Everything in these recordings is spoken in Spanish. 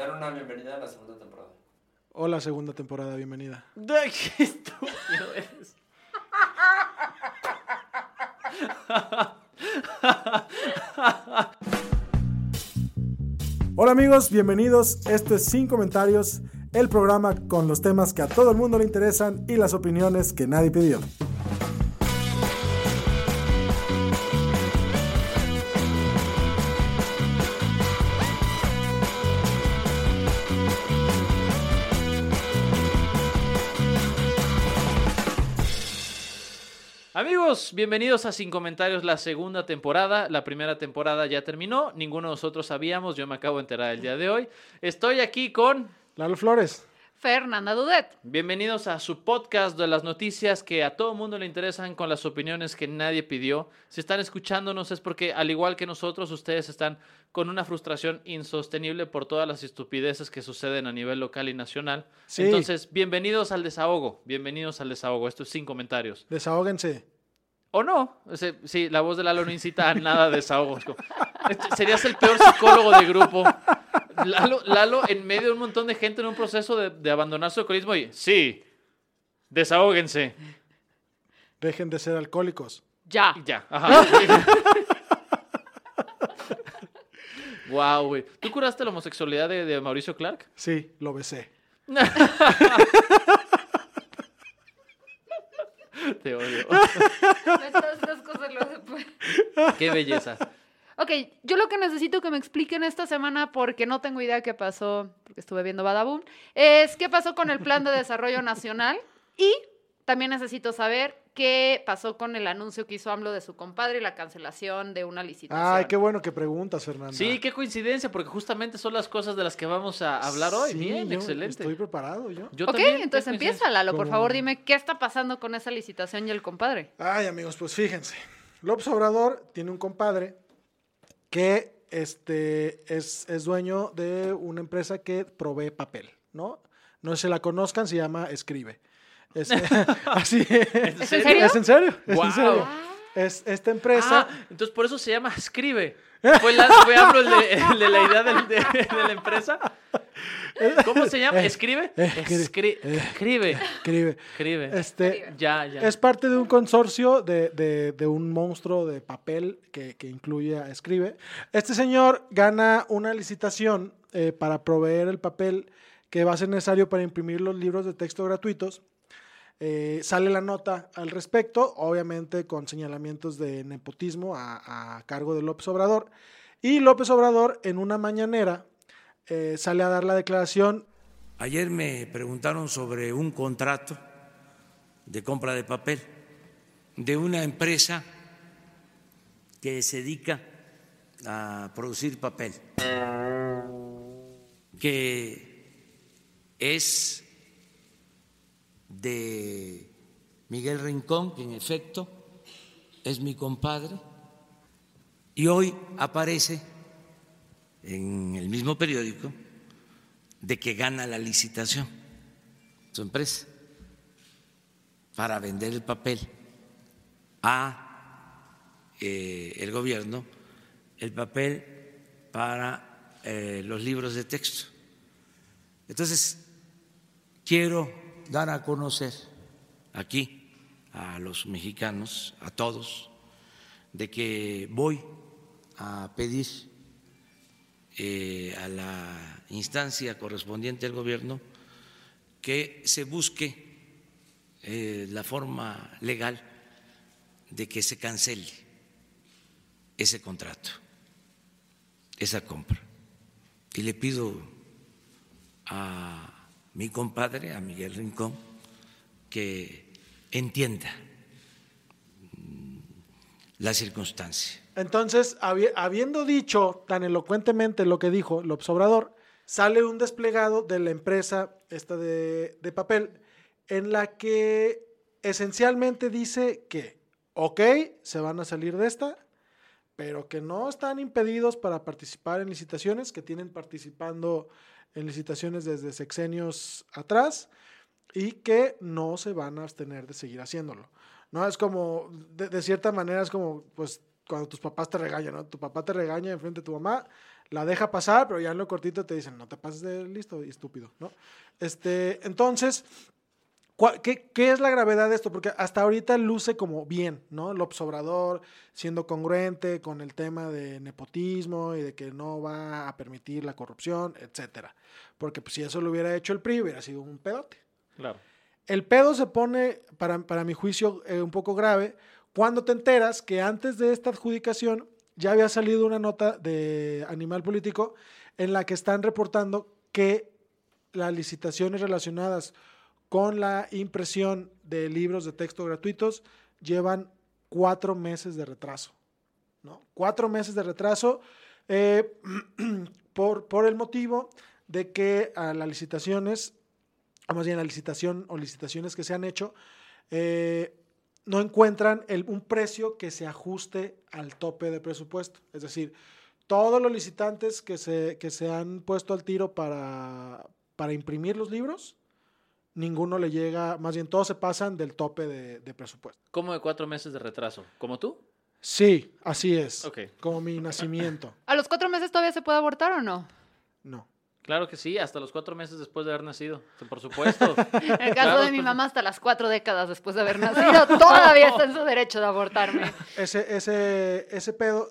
Dar una bienvenida a la segunda temporada. Hola, segunda temporada, bienvenida. ¡Ay, qué estúpido eres! Hola amigos, bienvenidos. Esto es Sin Comentarios, el programa con los temas que a todo el mundo le interesan y las opiniones que nadie pidió. Amigos, bienvenidos a Sin Comentarios, la segunda temporada. La primera temporada ya terminó, ninguno de nosotros sabíamos, yo me acabo de enterar el día de hoy. Estoy aquí con... Lalo Flores. Fernanda Dudet. Bienvenidos a su podcast de las noticias que a todo mundo le interesan con las opiniones que nadie pidió. Si están escuchándonos es porque, al igual que nosotros, ustedes están con una frustración insostenible por todas las estupideces que suceden a nivel local y nacional. Sí. Entonces, bienvenidos al desahogo. Bienvenidos al desahogo. Esto es sin comentarios. Desahóguense. ¿O no? Sí, la voz de Lalo no incita a nada de desahogo. Este, Serías el peor psicólogo de grupo. Lalo, Lalo en medio de un montón de gente en un proceso de, de abandonar su alcoholismo y sí, desahóguense. Dejen de ser alcohólicos. Ya. Ya, ajá. wow, güey. ¿Tú curaste la homosexualidad de, de Mauricio Clark? Sí, lo besé. Te odio. Estas, estas cosas lo después. Qué belleza. Ok, yo lo que necesito que me expliquen esta semana, porque no tengo idea qué pasó, porque estuve viendo Badaboom, es qué pasó con el Plan de Desarrollo Nacional y también necesito saber qué pasó con el anuncio que hizo AMLO de su compadre y la cancelación de una licitación. Ay, qué bueno que preguntas, Fernanda. Sí, qué coincidencia, porque justamente son las cosas de las que vamos a hablar hoy. Sí, Bien, yo excelente. Estoy preparado yo. Yo ok, también, entonces empieza, Lalo, por favor, dime qué está pasando con esa licitación y el compadre. Ay, amigos, pues fíjense. López Obrador tiene un compadre que este, es, es dueño de una empresa que provee papel, ¿no? No si la conozcan, se llama Escribe. Es, así. ¿Es en serio? Es en serio. Es Guau. en serio. Es esta empresa. Ah, entonces por eso se llama Escribe. Fue, la, fue el de, el de la idea del- de, de la empresa. ¿Cómo se llama? ¿Escribe? Escri- Escri- Escribe. Escribe. Escribe. Este, Ya, ya. Es parte de un consorcio de, de- de un monstruo de papel que, que incluye a Escribe. Este señor gana una licitación eh, para proveer el papel que va a ser necesario para imprimir los libros de texto gratuitos. Eh, sale la nota al respecto, obviamente con señalamientos de nepotismo a, cargo de López Obrador. Y López Obrador en una mañanera eh, sale a dar la declaración Ayer me preguntaron sobre un contrato de compra de papel de una empresa que se dedica a producir papel, que es de Miguel Rincón, que en efecto es mi compadre, y hoy aparece en el mismo periódico de que gana la licitación su empresa para vender el papel a eh, el gobierno, el papel para eh, los libros de texto. Entonces, quiero dar a conocer aquí a los mexicanos, a todos, de que voy a pedir eh, a la instancia correspondiente del gobierno que se busque eh, la forma legal de que se cancele ese contrato, esa compra. Y le pido a mi compadre, a Miguel Rincón, que entienda mm, la circunstancia. Entonces, habi- habiendo dicho tan elocuentemente lo que dijo López Obrador, sale un desplegado de la empresa esta de, de papel en la que esencialmente dice que, ok, se van a salir de esta, pero que no están impedidos para participar en licitaciones, que tienen participando en licitaciones desde sexenios atrás y que no se van a abstener de seguir haciéndolo. ¿no? Es como, de, de cierta manera, es como, pues, cuando tus papás te regañan, ¿no? Tu papá te regaña enfrente de tu mamá, la deja pasar, pero ya en lo cortito te dicen, no te pases de listo y estúpido, ¿no? Este, entonces, ¿cuál- ¿qué, qué es la gravedad de esto? Porque hasta ahorita luce como bien, ¿no? López Obrador siendo congruente con el tema de nepotismo y de que no va a permitir la corrupción, etcétera. Porque pues, si eso lo hubiera hecho el PRI, hubiera sido un pedote. Claro. El pedo se pone, para, para mi juicio, eh, un poco grave cuando te enteras que antes de esta adjudicación ya había salido una nota de Animal Político en la que están reportando que las licitaciones relacionadas con la impresión de libros de texto gratuitos llevan cuatro meses de retraso. ¿no? Cuatro meses de retraso eh, por, por el motivo de que a las licitaciones o más bien la licitación o licitaciones que se han hecho, eh, no encuentran un precio que se ajuste al tope de presupuesto. Es decir, todos los licitantes que se, que se han puesto al tiro para, para imprimir los libros, ninguno le llega, más bien todos se pasan del tope de, de presupuesto. ¿Cómo de cuatro meses de retraso? ¿Como tú? Sí, así es. Ok. Como mi nacimiento. ¿A los cuatro meses todavía se puede abortar o no? No. Claro que sí, hasta los cuatro meses después de haber nacido. Por supuesto. En el caso Claro, de mi mamá, hasta las cuatro décadas después de haber nacido, todavía está en su derecho de abortarme. Ese, ese, ese pedo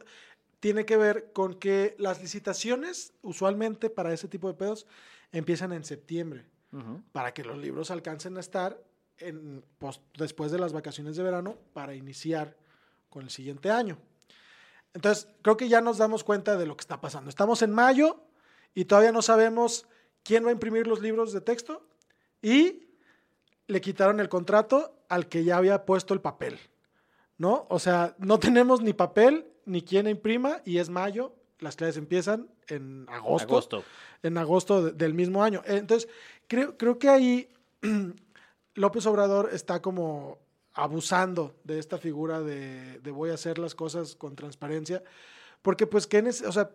tiene que ver con que las licitaciones, usualmente para ese tipo de pedos, empiezan en septiembre, Para que los libros alcancen a estar después de las vacaciones de verano para iniciar con el siguiente año. Entonces, creo que ya nos damos cuenta de lo que está pasando. Estamos en mayo y todavía no sabemos quién va a imprimir los libros de texto y le quitaron el contrato al que ya había puesto el papel. ¿no? O sea, no tenemos ni papel ni quién imprima y es mayo, las clases empiezan en agosto, Agosto. en agosto de- del mismo año. Entonces, creo, creo que ahí López Obrador está como abusando de esta figura de, de voy a hacer las cosas con transparencia, porque pues nece- o sea,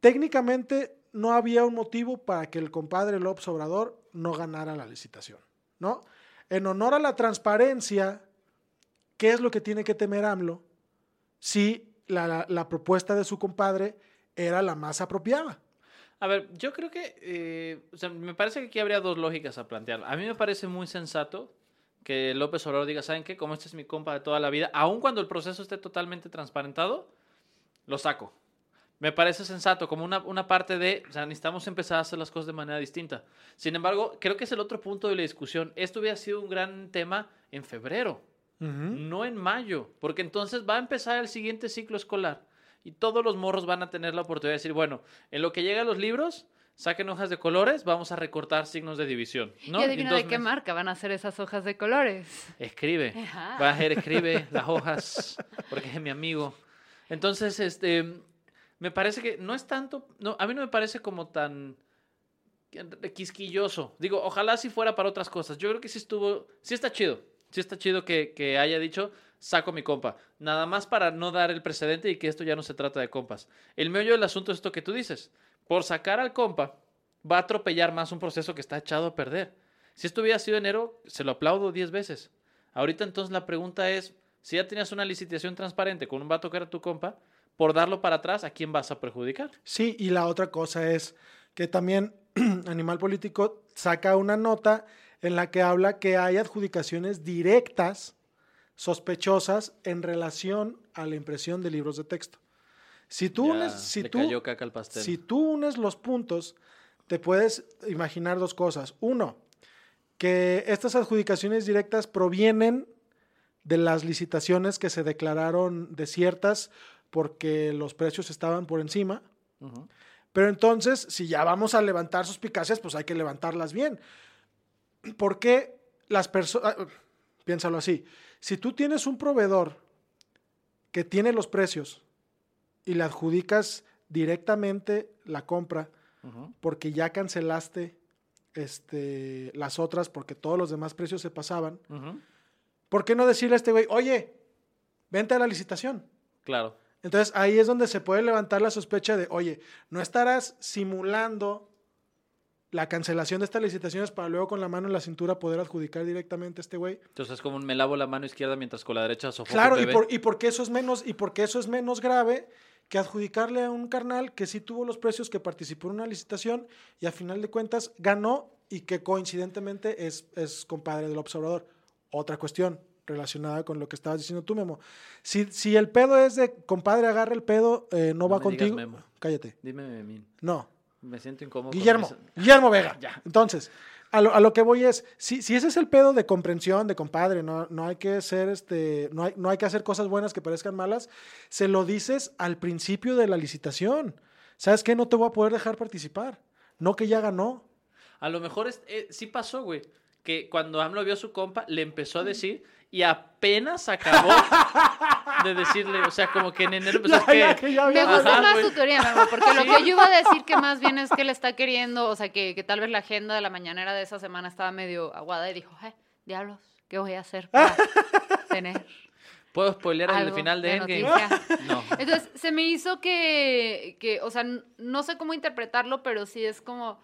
técnicamente no había un motivo para que el compadre López Obrador no ganara la licitación, ¿no? En honor a la transparencia, ¿qué es lo que tiene que temer AMLO si la, la- la propuesta de su compadre era la más apropiada? A ver, yo creo que, eh, o sea, me parece que aquí habría dos lógicas a plantear. A mí me parece muy sensato que López Obrador diga, ¿saben qué? Como este es mi compa de toda la vida, aun cuando el proceso esté totalmente transparentado, lo saco. Me parece sensato, como una, una parte de, o sea, necesitamos empezar a hacer las cosas de manera distinta. Sin embargo, creo que es el otro punto de la discusión. Esto hubiera sido un gran tema en febrero, no en mayo, porque entonces va a empezar el siguiente ciclo escolar y todos los morros van a tener la oportunidad de decir, bueno, en lo que llega a los libros, saquen hojas de colores, vamos a recortar signos de división. ¿no? y adivina de qué marca van a ser esas hojas de colores. Escribe. Ajá. Va a ser escribe las hojas, porque es mi amigo. Entonces, este, me parece que no es tanto, no, a mí no me parece como tan quisquilloso. Digo, ojalá si fuera para otras cosas. Yo creo que sí estuvo, sí está chido. Sí está chido que, que haya dicho, saco mi compa. Nada más para no dar el precedente y que esto ya no se trata de compas. El meollo del asunto es esto que tú dices. Por sacar al compa, va a atropellar más un proceso que está echado a perder. Si esto hubiera sido enero, se lo aplaudo 10 veces. Ahorita entonces la pregunta es, si ya tenías una licitación transparente con un vato que era tu compa, por darlo para atrás, ¿a quién vas a perjudicar? Sí, y la otra cosa es que también Animal Político saca una nota en la que habla que hay adjudicaciones directas sospechosas en relación a la impresión de libros de texto. Si tú Ya unes, si tú, si unes los puntos, te puedes imaginar dos cosas. Uno, que estas adjudicaciones directas provienen de las licitaciones que se declararon desiertas porque los precios estaban por encima. Pero entonces, si ya vamos a levantar suspicacias, pues hay que levantarlas bien. Porque las personas, piénsalo así, si tú tienes un proveedor que tiene los precios y le adjudicas directamente la compra porque ya cancelaste este, las otras porque todos los demás precios se pasaban. ¿por qué no decirle a este güey, oye, vente a la licitación? Claro. Entonces ahí es donde se puede levantar la sospecha de, oye, ¿no estarás simulando la cancelación de estas licitaciones para luego con la mano en la cintura poder adjudicar directamente a este güey? Entonces es como un me lavo la mano izquierda mientras con la derecha sofoco Claro, y, por, y porque eso es menos, y porque eso es menos grave que adjudicarle a un carnal que sí tuvo los precios, que participó en una licitación y a final de cuentas ganó y que coincidentemente es, es compadre del observador. Otra cuestión relacionada con lo que estabas diciendo tú, Memo. Si, si el pedo es de compadre, agarra el pedo, eh, no, No va me digas contigo. Memo. Cállate. Dime, Memín. No. Me siento incómodo. Guillermo, Guillermo Vega. Ya. Entonces, a lo, a lo que voy es, si, si ese es el pedo de comprensión, de compadre, no, no hay que ser este, no hay, no hay que hacer cosas buenas que parezcan malas, se lo dices al principio de la licitación. ¿Sabes qué? No te voy a poder dejar participar. No que ya ganó. A lo mejor es, eh, sí pasó, güey. Que cuando AMLO vio a su compa, le empezó a decir y apenas acabó de decirle, o sea, como que en enero empezó Ya, ya, que... que ya Me gusta Ajá, más tu teoría, Memo, porque lo que yo iba a decir que más bien es que él está queriendo, o sea, que, que tal vez la agenda de la mañanera de esa semana estaba medio aguada y dijo, "Eh, diablos, ¿qué voy a hacer para tener ¿Puedo spoilear el final de, de Endgame? noticia?" No. Entonces, se me hizo que, que, o sea, no sé cómo interpretarlo, pero sí es como,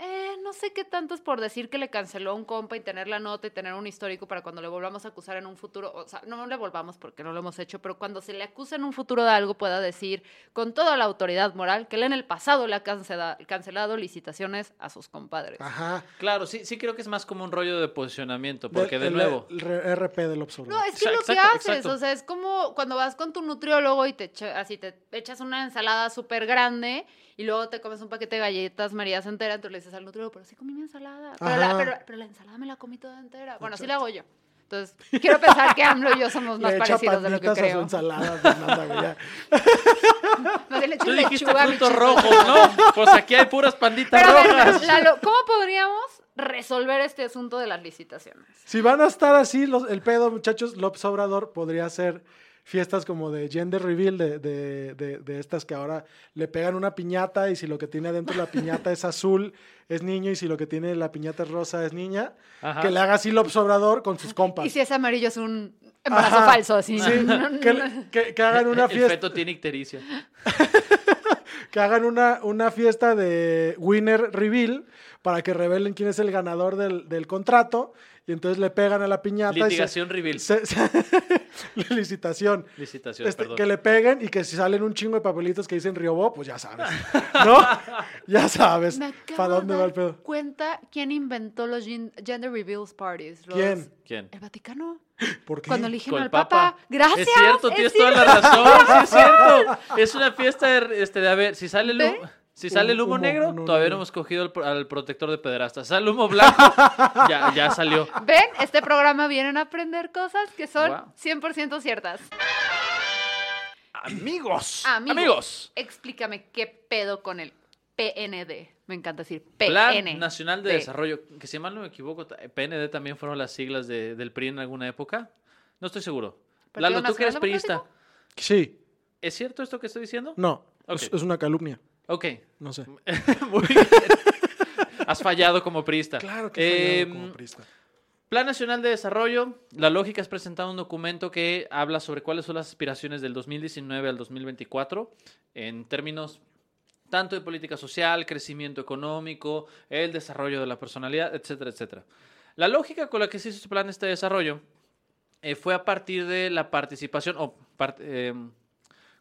eh, no sé qué tanto es por decir que le canceló a un compa y tener la nota y tener un histórico para cuando le volvamos a acusar en un futuro, o sea, no le volvamos porque no lo hemos hecho, pero cuando se le acusa en un futuro de algo pueda decir con toda la autoridad moral que él en el pasado le ha cancela- cancelado licitaciones a sus compadres. Ajá. Claro, sí, sí creo que es más como un rollo de posicionamiento, porque de el- nuevo... El, R- RP del observador. No, es que es lo que haces, exacto. o sea, es como cuando vas con tu nutriólogo y te echa- así te echas una ensalada súper grande y luego te comes un paquete de galletas Marías entera, entonces le dices al nutriólogo, pero sí comí mi ensalada, pero la, pero, pero la ensalada me la comí toda entera. Bueno, así la hago yo. Entonces, quiero pensar que AMLO y yo somos más Le parecidos de lo que panditas a su creo. ensalada, Fernanda, güey, ya. Más bien le Tú dijiste frutos rojos, ¿no? Pues aquí hay puras panditas Pero a ver, rojas. Lalo, ¿cómo podríamos resolver este asunto de las licitaciones? Si van a estar así los- el pedo, muchachos, López Obrador podría ser fiestas como de gender reveal, de, de, de- de estas que ahora le pegan una piñata y si lo que tiene adentro la piñata es azul, es niño, y si lo que tiene la piñata es rosa, es niña, Ajá. que le haga así López Obrador con sus compas. Y si es amarillo es un embarazo Ajá. falso, así. Sí, que, que- que hagan una El fiesta, feto tiene ictericia. que hagan una, una fiesta de winner reveal para que revelen quién es el ganador del, del contrato y entonces le pegan a la piñata. y se- Litigación reveal. se- se- licitación. Licitación, Este, perdón. que le peguen y que si salen un chingo de papelitos que dicen Riobó, pues ya sabes. ¿No? ya sabes. ¿Para dónde de va el pedo? cuenta quién inventó los gen- gender reveals parties. Los- ¿Quién? ¿Quién? El Vaticano. ¿Por qué? Cuando eligen Con al Papa. Papa. Gracias. Es cierto, es tienes cierto. toda la razón. Sí, es cierto. Es una fiesta de, este, de a ver, si sale el ¿Ve? Si sale el humo, Humo, negro, todavía no hemos cogido al, pro- al protector de pederastas. Sale el humo blanco, ya, ya salió. Ven, este programa vienen a aprender cosas que son Guau. 100% ciertas. Amigos. Amigos, Amigos. Explícame qué pedo con el PND. Me encanta decir PN. Plan Nacional de. Desarrollo, que si mal no me equivoco, PND también fueron las siglas de- del PRI en alguna época. No estoy seguro. ¿Partido Lalo, tú que eres priista? Sí. ¿es cierto esto que estoy diciendo? No. Es una calumnia. Ok. No sé. Muy bien. Has fallado como priista. Claro que he fallado Em, como priista. Plan Nacional de Desarrollo, la lógica es presentar un documento que habla sobre cuáles son las aspiraciones del 2019 al 2024 en términos tanto de política social, crecimiento económico, el desarrollo de la personalidad, etcétera, etcétera. La lógica con la que se hizo este plan este desarrollo eh, fue a partir de la participación, o part- eh,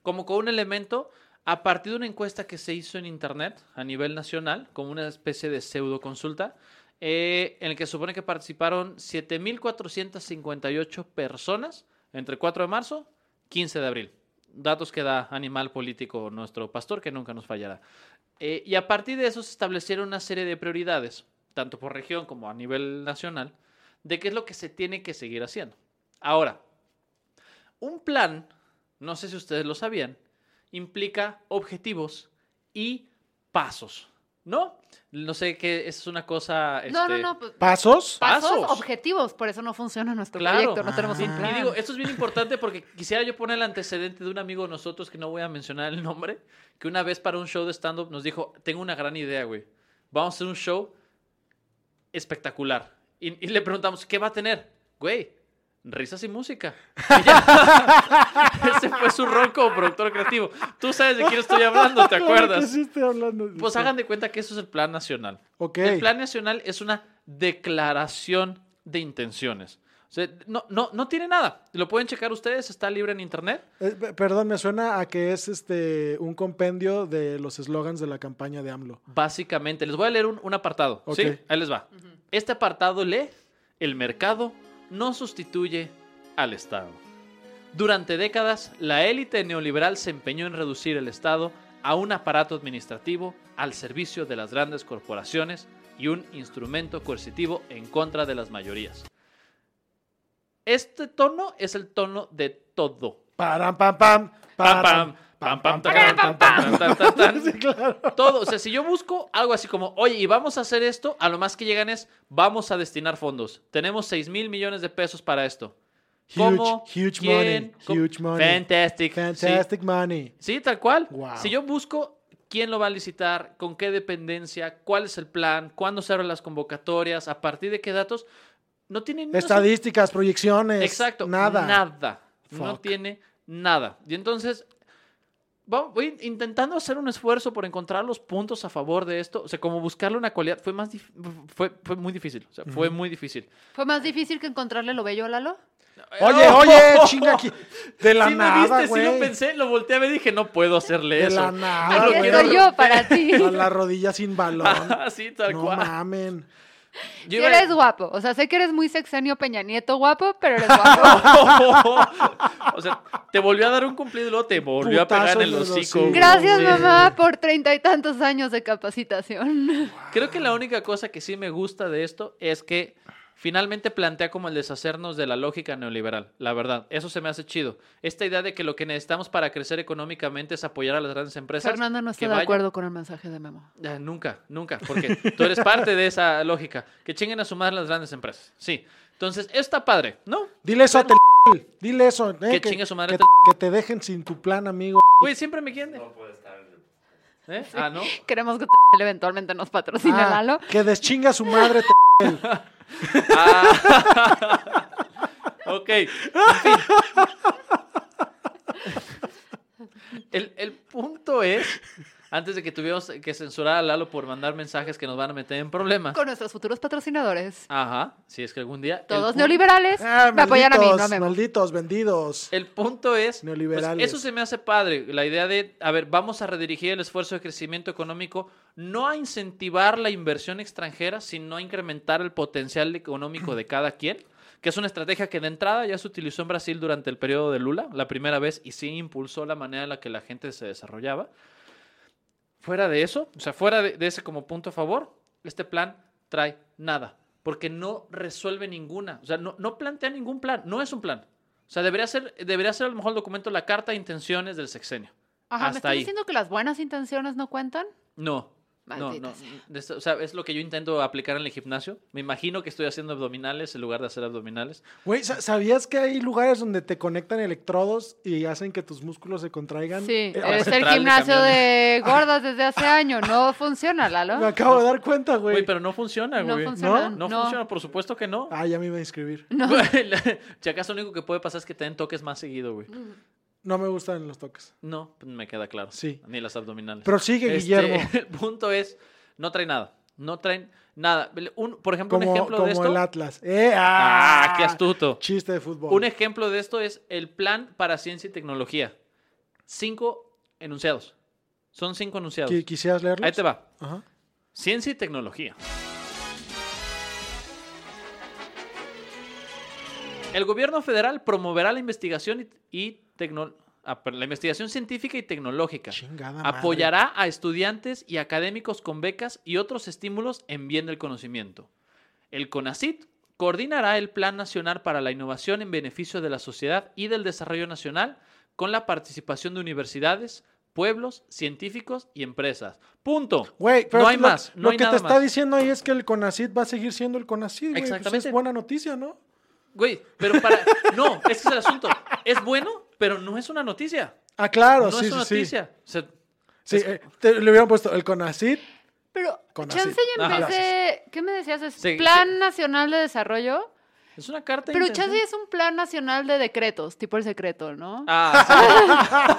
como con un elemento, a partir de una encuesta que se hizo en Internet a nivel nacional, como una especie de pseudo consulta, eh, en el que supone que participaron 7.458 personas entre 4 de marzo 15 de abril. Datos que da Animal Político, nuestro pastor, que nunca nos fallará. Eh, y a partir de eso se establecieron una serie de prioridades, tanto por región como a nivel nacional, de qué es lo que se tiene que seguir haciendo. Ahora, un plan, no sé si ustedes lo sabían, implica objetivos y pasos. No, no sé qué, es una cosa... No, no, este, no. pues, ¿Pasos? pasos, pasos. objetivos. Por eso no funciona nuestro Claro. proyecto. No tenemos Y, un y plan. digo, esto es bien importante porque quisiera yo poner el antecedente de un amigo de nosotros que no voy a mencionar el nombre, que una vez para un show de stand-up nos dijo, tengo una gran idea, güey. Vamos a hacer un show espectacular. Y, y le preguntamos, ¿qué va a tener? Güey, risas y música. Y ya. Ese fue su rol como productor creativo. Tú sabes de quién estoy hablando, ¿te acuerdas? sí estoy hablando de Pues hagan de cuenta que eso es el plan nacional. El plan nacional es una declaración de intenciones. O sea, no, no, no tiene nada. Lo pueden checar ustedes, está libre en internet. Eh, pe- perdón, me suena a que es este un compendio de los eslogans de la campaña de AMLO. Básicamente, les voy a leer un, un apartado. ¿sí? Ahí les va. Este apartado lee, el mercado no sustituye al Estado. Durante décadas, la élite neoliberal se empeñó en reducir el Estado a un aparato administrativo al servicio de las grandes corporaciones y un instrumento coercitivo en contra de las mayorías. Este tono es el tono de todo. Param, pam, pam. Pam, pam, pam. Sí. Todo, o sea, si yo busco algo así como, oye, y vamos a hacer esto, a lo más que llegan es, vamos a destinar fondos. Tenemos 6 mil millones de pesos para esto. ¿Cómo? Huge, huge money. ¿Cómo? Huge money. Fantastic. Sí. Fantastic money. Sí, tal cual. Wow. Si yo busco quién lo va a licitar, con qué dependencia, cuál es el plan, cuándo se abren las convocatorias, a partir de qué datos, no tiene Estadísticas, proyecciones. Exacto. Nada. Nada. No Fuck. tiene nada. Y entonces, voy intentando hacer un esfuerzo por encontrar los puntos a favor de esto. O sea, como buscarle una cualidad. Fue más fue, fue muy difícil. O sea, fue muy difícil. ¿Fue más difícil que encontrarle lo bello a Lalo? Oye, ¡Oh! oye, chinga aquí. De la sí me nada, viste, sí güey. lo pensé, lo volteé a ver y dije, no puedo hacerle De eso. la nada, No Aquí estoy yo para ti. A la rodilla sin balón. Así, tal no cual. mamen. Yo Sí iba- eres guapo. O sea, sé que eres muy sexenio Peña Nieto guapo, pero eres guapo. o sea, te volvió a dar un cumplido y luego te volvió a pegar en el Putazos en el hocico. hocico. Gracias, Sí. mamá, por treinta y tantos años de capacitación. Creo que la única cosa que sí me gusta de esto es que finalmente plantea como el deshacernos de la lógica neoliberal, la verdad. Eso se me hace chido. Esta idea de que lo que necesitamos para crecer económicamente es apoyar a las grandes empresas. Fernando no que está de vayan- acuerdo con el mensaje de Memo. Ah, nunca, nunca, porque tú eres parte de esa lógica. Que chinguen a su madre las grandes empresas. Sí. Entonces, está padre, ¿no? Dile eso a Tel. Dile eso. eh, Que chingue su madre que, que te dejen sin tu plan, amigo. Güey, siempre me quieren. No puede estar. ¿Eh? Ah, ¿no? Queremos que eventualmente nos patrocine Ah, Lalo. que deschinga a su madre. Tel. Ah. El, el punto es, antes de que tuviéramos que censurar a Lalo por mandar mensajes que nos van a meter en problemas. Con nuestros futuros patrocinadores. Ajá, si es que algún día. Todos neoliberales Ah, me apoyan a mí, no malditos, vendidos. El punto es, pues, Neoliberales. eso se me hace padre, la idea de, a ver, vamos a redirigir el esfuerzo de crecimiento económico, no a incentivar la inversión extranjera, sino a incrementar el potencial económico de cada quien, que es una estrategia que de entrada ya se utilizó en Brasil durante el periodo de Lula, la primera vez, y sí impulsó la manera en la que la gente se desarrollaba. Fuera de eso, o sea, fuera de, de ese como punto a favor, este plan trae nada, porque no resuelve ninguna, o sea, no, no plantea ningún plan, no es un plan. O sea, debería ser, debería ser a lo mejor el documento la carta de intenciones del sexenio. Ajá, ¿me Hasta estás ahí. diciendo que las buenas intenciones no cuentan? No. No, no, sea. de o sea, es lo que yo intento aplicar en el gimnasio. Me imagino que estoy haciendo abdominales en lugar de hacer abdominales. Güey, ¿sa- ¿sabías que hay lugares donde te conectan electrodos y hacen que tus músculos se contraigan? Sí, Eh, es el de gimnasio camiones. de gordas desde hace años. No funciona, Lalo. Me acabo de dar cuenta, güey. Güey, pero no funciona, No güey. funciona. No, No. funciona, por supuesto que no. Ah, ya me iba a inscribir. No. Si acaso lo único que puede pasar es que te den toques más seguido, güey. No me gustan los toques. No, pues me queda claro. Sí. Ni las abdominales. Prosigue, Este, Guillermo. El punto es, no trae nada. No traen nada. Un, por ejemplo, Como, un ejemplo como de esto. el Atlas. ¡Eh! Ah, ¡Ah! qué astuto. Chiste de fútbol. Un ejemplo de esto es el plan para ciencia y tecnología. Cinco enunciados. Son cinco enunciados. Qui- ¿Quisieras leerlos? Ahí te va. Ajá. Ciencia y tecnología. El gobierno federal promoverá la investigación y, y tecno- la investigación científica y tecnológica. Chingada madre. Apoyará a estudiantes y académicos con becas y otros estímulos en bien del conocimiento. El CONACIT coordinará el Plan Nacional para la Innovación en beneficio de la sociedad y del desarrollo nacional con la participación de universidades, pueblos, científicos y empresas. Punto. Güey, pero no hay lo, más. Lo hay que nada te está más. diciendo ahí es que el CONACID va a seguir siendo el CONACID, güey. Pues Exactamente. es buena noticia, ¿no? Güey, pero para. No, ese es el asunto. Es bueno, pero no es una noticia. Ah, claro, no sí, es una sí, sí. noticia. O sea, Sí, es- eh, te- le hubieran puesto el CONACID. Pero, chance de... ¿Qué me decías? ¿Es Sí, Plan Nacional de Desarrollo? Es una carta. Pero intención. y es un Plan Nacional de Decretos, tipo el secreto, ¿no? Ah,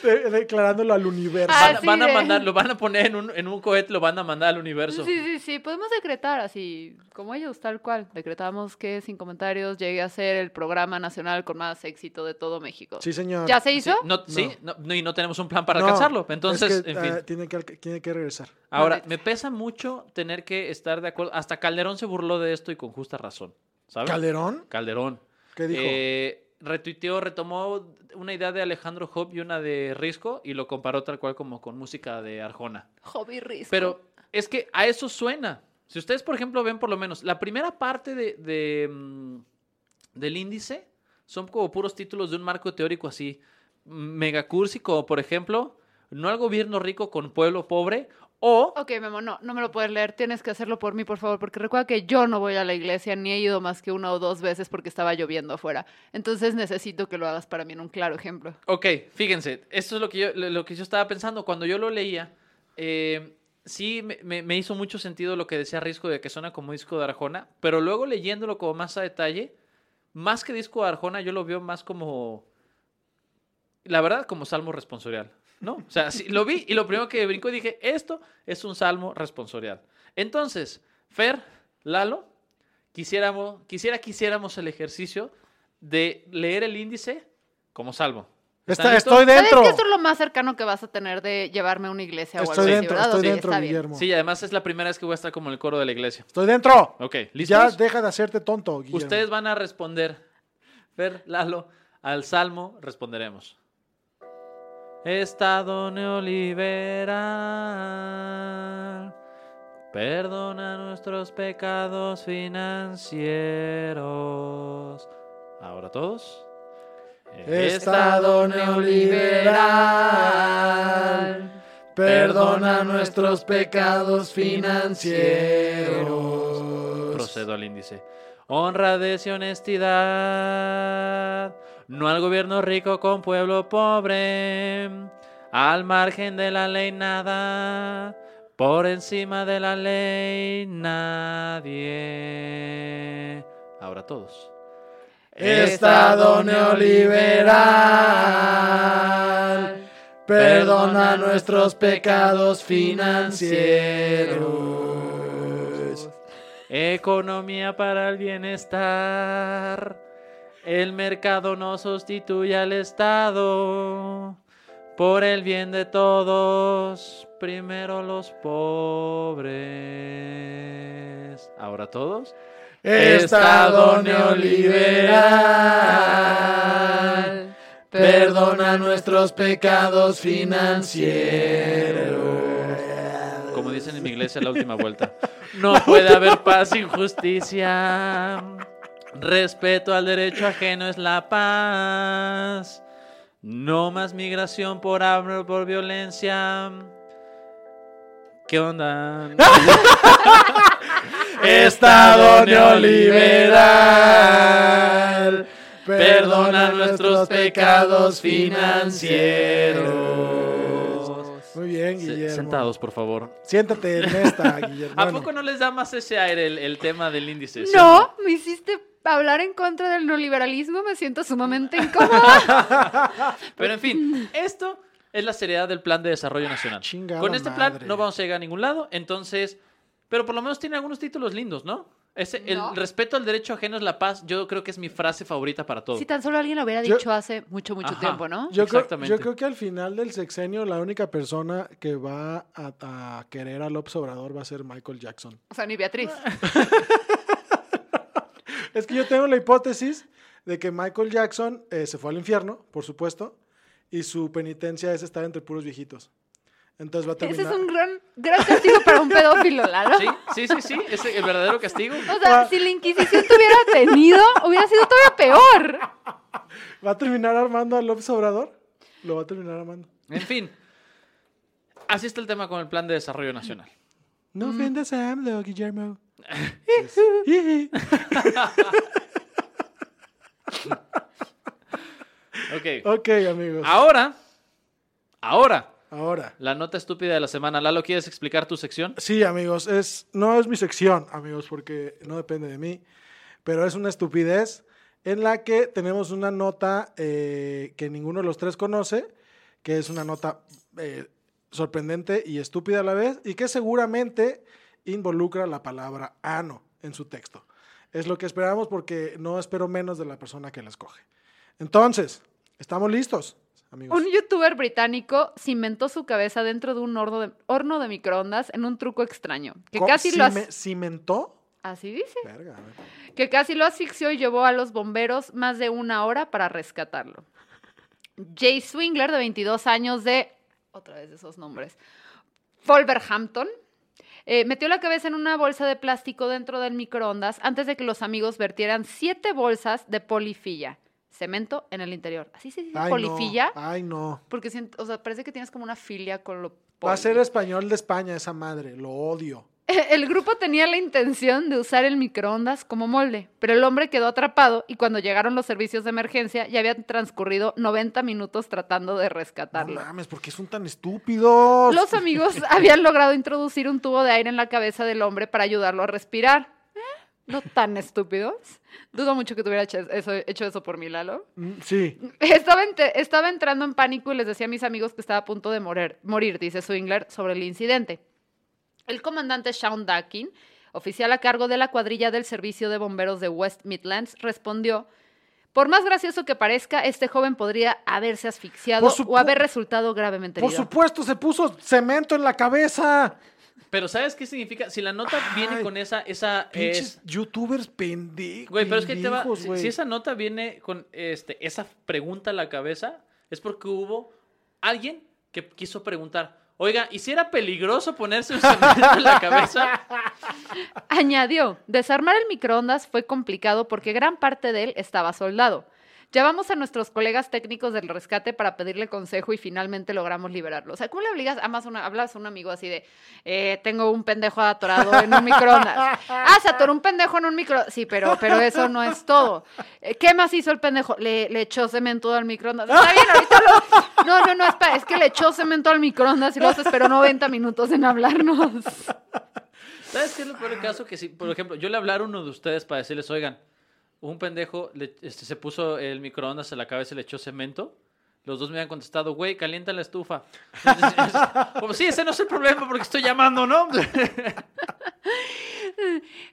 sí. de- declarándolo al universo. Ah, Van, sí, van a de- mandar, lo van a poner en un, en un cohete, lo van a mandar al universo. Sí, sí, sí, podemos decretar así, como ellos, tal cual. Decretamos que sin comentarios llegue a ser el programa nacional con más éxito de todo México. Sí, señor. ¿Ya se Sí, hizo? no, sí, no, no, y no tenemos un plan para No, alcanzarlo. es Entonces, que, en fin. ah, tiene, que, tiene que regresar. Ahora, me pesa mucho tener que estar de acuerdo. Hasta Calderón se burló de esto y con justa razón. ¿Sabes? ¿Calderón? Calderón. ¿Qué dijo? Eh, retuiteó, retomó una idea de Alejandro Job y una de Risco y lo comparó tal cual como con música de Arjona. Hobby Risco. Pero es que a eso suena. Si ustedes, por ejemplo, ven por lo menos la primera parte de, de, mm, del índice, son como puros títulos de un marco teórico así, mega cursi, como por ejemplo, no al gobierno rico con pueblo pobre, o Ok, Memo, no, no me lo puedes leer. Tienes que hacerlo por mí, por favor, porque recuerda que yo no voy a la iglesia ni he ido más que una o dos veces porque estaba lloviendo afuera. Entonces necesito que lo hagas para mí en un claro ejemplo. Ok, fíjense, esto es lo que yo, lo que yo estaba pensando cuando yo lo leía. eh, sí, me, me- me hizo mucho sentido lo que decía Risco de que suena como disco de Arjona, pero luego leyéndolo como más a detalle, más que disco de Arjona, yo lo veo más como, la verdad, como salmo responsorial, ¿no? O sea, sí, lo vi y lo primero que brincó dije, esto es un salmo responsorial. Entonces, Fer, Lalo, quisiéramos, quisiera que hiciéramos el ejercicio de leer el índice como salmo. Estoy ¿Sabes dentro. que esto es lo más cercano que vas a tener de llevarme a una iglesia o algo Estoy así, dentro, estoy dentro, está bien. Guillermo. Sí, además es la primera vez que voy a estar como en el coro de la iglesia. Estoy dentro. Ok, Ya ¿listos? deja de hacerte tonto, Guillermo. Ustedes van a responder. Fer, Lalo, al salmo responderemos. Estado neoliberal, perdona nuestros pecados financieros. Ahora todos. Estado neoliberal, perdona nuestros pecados financieros. Procedo al índice. Honradez y honestidad. No al gobierno rico con pueblo pobre. Al margen de la ley nada. Por encima de la ley nadie. Ahora todos. Estado neoliberal, perdona nuestros pecados financieros. Economía para el bienestar. El mercado no sustituye al Estado. Por el bien de todos, primero los pobres. Ahora todos. Estado neoliberal, perdona nuestros pecados financieros. Como dicen en mi iglesia la última vuelta. No puede haber paz sin justicia. Respeto al derecho ajeno es la paz. No más migración por hambre o por violencia. ¿Qué onda? Estado neoliberal, perdona nuestros pecados financieros. Muy bien, Guillermo. Sentados, por favor. Siéntate en esta, Guillermo. ¿A poco no les da más ese aire el, el tema del índice? ¿Sí o No, me hiciste hablar en contra del neoliberalismo, me siento sumamente incómoda. Pero en fin, esto es la seriedad del plan de desarrollo nacional. Chingada Con este plan no vamos a llegar a ningún lado, entonces, pero por lo menos tiene algunos títulos lindos, ¿no? Ese, el respeto al derecho ajeno es la paz, yo creo que es mi frase favorita para todo. si tan solo alguien lo hubiera Yo- dicho hace mucho, mucho Ajá. tiempo, ¿no? yo creo, Exactamente. yo creo que al final del sexenio la única persona que va a, a querer a López Obrador va a ser Michael Jackson. O sea, ni Beatriz. Es que yo tengo la hipótesis de que Michael Jackson eh, se fue al infierno, por supuesto, y su penitencia es estar entre puros viejitos. Entonces va a Ese terminar. es un gran, gran castigo para un pedófilo, Lalo. Sí, sí, sí, sí, es el verdadero castigo. O sea, si la Inquisición te hubiera tenido, hubiera sido todavía peor. ¿Va a terminar armando a López Obrador? Lo va a terminar armando. En fin. Así está el tema con el plan de desarrollo nacional. No ofendas a AMLO, Guillermo. Ok. ok, amigos. Ahora, ahora, Ahora. la nota estúpida de la semana. Lalo, ¿quieres explicar tu sección? Sí, amigos, es, no es mi sección, amigos, porque no depende de mí, pero es una estupidez en la que tenemos una nota eh, que ninguno de los tres conoce, que es una nota eh, sorprendente y estúpida a la vez, y que seguramente involucra la palabra ano en su texto. Es lo que esperamos porque no espero menos de la persona que la escoge. Entonces, ¿estamos listos, amigos? Un youtuber británico cimentó su cabeza dentro de un horno de, horno de microondas en un truco extraño. Que casi lo cime- ¿Cimentó? Así dice. Verga. Que casi lo asfixió y llevó a los bomberos más de una hora para rescatarlo. Jay Swingler, de 22 años, de. Otra vez esos nombres. Wolverhampton. Eh, metió la cabeza en una bolsa de plástico dentro del microondas antes de que los amigos vertieran siete bolsas de polifilla. Cemento en el interior. ¿Así se dice? Ay, ¿Polifilla? No, ay, no. Porque siento- o sea, parece que tienes como una filia con lo Va a poli. ser español de España esa madre, lo odio. El grupo tenía la intención de usar el microondas como molde, pero el hombre quedó atrapado y cuando llegaron los servicios de emergencia ya habían transcurrido 90 minutos tratando de No rescatarlo. mames, ¿por qué son tan estúpidos? Los amigos habían logrado introducir un tubo de aire en la cabeza del hombre para ayudarlo a respirar. ¿Eh? No tan estúpidos. Dudo mucho que tuviera hecho eso, hecho eso por mí, Lalo. Mm, Sí. Estaba entrando en pánico y les decía a mis amigos que estaba a punto de morir, morir, dice Swingler, sobre el incidente. El comandante Sean Dakin, oficial a cargo de la cuadrilla del Servicio de Bomberos de West Midlands, respondió, por más gracioso que parezca, este joven podría haberse asfixiado Por o haber resultado gravemente Por herido. supuesto, se puso cemento en la cabeza. Pero ¿sabes qué significa? Si la nota viene con esa, esa Pinches es- youtubers pendejos. Güey, pero es que te va. Si, esa nota viene con este, esa pregunta a la cabeza, es porque hubo alguien que quiso preguntar. Oiga, ¿y si era peligroso ponerse un cemento en la cabeza? Añadió, desarmar el microondas fue complicado porque gran parte de él estaba soldado. Llamamos a nuestros colegas técnicos del rescate para pedirle consejo y finalmente logramos liberarlo. O sea, ¿cómo le obligas a más una, hablas a un amigo así de, eh, tengo un pendejo atorado en un microondas? Ah, se atoró un pendejo en un microondas. Sí, pero, pero eso no es todo. Eh, ¿Qué más hizo el pendejo? Le, le echó cemento al microondas. Está bien, ahorita lo... No, no, no, es que le echó cemento al microondas y luego esperó 90 minutos en hablarnos. ¿Sabes qué es lo peor caso? Que si, por ejemplo, yo le hablara a uno de ustedes para decirles, oigan, un pendejo le- este, se puso el microondas en la cabeza y le echó cemento. Los dos me habían contestado, güey, calienta la estufa. Como, sí, ese no es el problema porque estoy llamando, ¿no?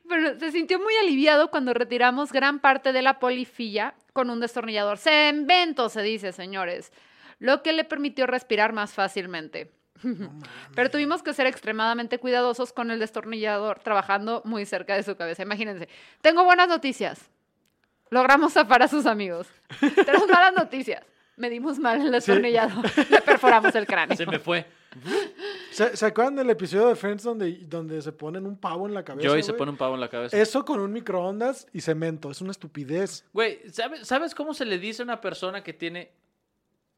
Pero se sintió muy aliviado cuando retiramos gran parte de la polifilla con un destornillador. Cemento, se dice, señores. Lo que le permitió respirar más fácilmente. Pero tuvimos que ser extremadamente cuidadosos con el destornillador, trabajando muy cerca de su cabeza. Imagínense. Tengo buenas noticias. Logramos zafar a sus amigos. Tenemos malas noticias. Medimos mal el destornillador. Le perforamos el cráneo. Se me fue. ¿Se, se acuerdan del episodio de Friends donde, donde se ponen un pavo en la cabeza? Joey se pone un pavo en la cabeza. Eso con un microondas y cemento. Es una estupidez. Güey, ¿sabes, ¿sabes cómo se le dice a una persona que tiene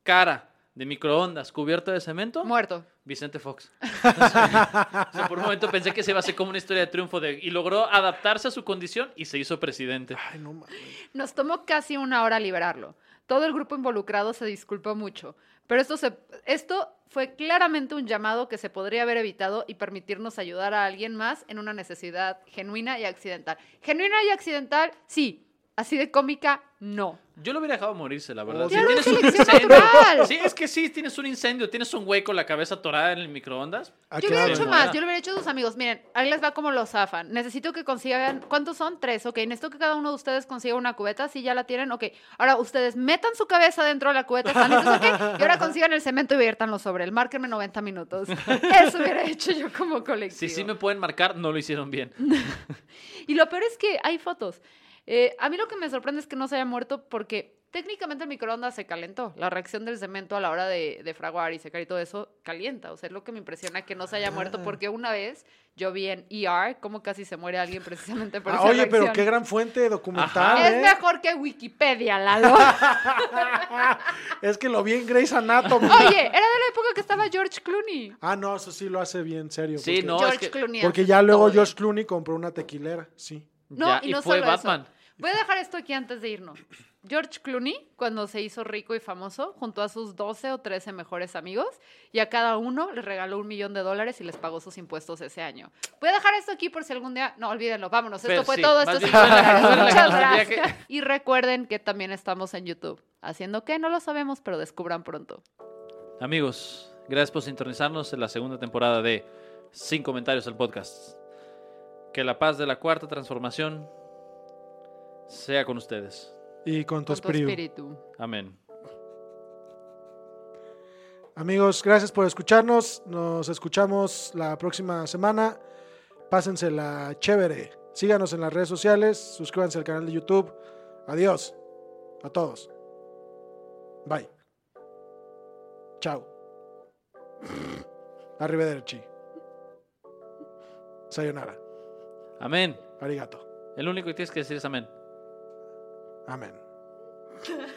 cara de microondas cubierta de cemento? Muerto. Vicente Fox. O sea, por un momento pensé que se iba a hacer como una historia de triunfo de, y logró adaptarse a su condición y se hizo presidente. Ay, no mames. Nos tomó casi una hora liberarlo. Todo el grupo involucrado se disculpó mucho, pero esto, se, esto fue claramente un llamado que se podría haber evitado y permitirnos ayudar a alguien más en una necesidad genuina y accidental. Genuina y accidental, sí. Así de cómica, no. Yo lo hubiera dejado morirse, la verdad. Oh, Si tienes es un incendio. natural. Sí, es que sí, tienes un incendio, tienes un güey con la cabeza atorada en el microondas. Ah, Yo hubiera claro. hecho Sí, más, yo le hubiera hecho a sus amigos. Miren, ahí les va como lo zafan. Necesito que consigan, ¿cuántos son? Tres, ok. Necesito que cada uno de ustedes consiga una cubeta, si ya la tienen, ok. Ahora ustedes metan su cabeza dentro de la cubeta, ¿están listos? Ok. Y ahora consigan el cemento y viértanlo sobre él. Márquenme 90 minutos. Eso hubiera hecho yo como colectivo. Si sí me pueden marcar, no lo hicieron bien. Y lo peor es que hay fotos. Eh, a mí lo que me sorprende es que no se haya muerto porque técnicamente el microondas se calentó. La reacción del cemento a la hora de, de fraguar y secar y todo eso calienta. O sea, es lo que me impresiona que no se haya Ah. muerto porque una vez yo vi en ER cómo casi se muere alguien precisamente por Ah, esa oye, pero qué gran fuente documental, Es ¿eh? mejor que Wikipedia, Lalo. Es que lo vi en Grey's Anatomy. Oye, era de la época que estaba George Clooney. Ah, no, eso sí lo hace bien serio. Sí, porque- no, es George que- Clooney. Porque ya luego. George Clooney compró una tequilera, sí. No, Ya, y no fue solo eso. Voy a dejar esto aquí antes de irnos. George Clooney, cuando se hizo rico y famoso, juntó a sus 12 o 13 mejores amigos y a cada uno les regaló un millón de dólares y les pagó sus impuestos ese año. Voy a dejar esto aquí por si algún día... No, olvídenlo, vámonos. Esto fue sí, todo. Esto bien Muchas que- gracias. Y recuerden que también estamos en YouTube. Haciendo que no lo sabemos, pero descubran pronto. Amigos, gracias por sintonizarnos en la segunda temporada de Sin Comentarios el Podcast. Que la paz de la cuarta transformación sea con ustedes. Y con tu Con tu espíritu. espíritu. Amén. Amigos, gracias por escucharnos. Nos escuchamos la próxima semana. Pásensela chévere. Síganos en las redes sociales. Suscríbanse al canal de YouTube. Adiós. A todos. Bye. Chao. Arrivederci. Sayonara. Amén. Arigato. El único que tienes que decir es amén. Amén.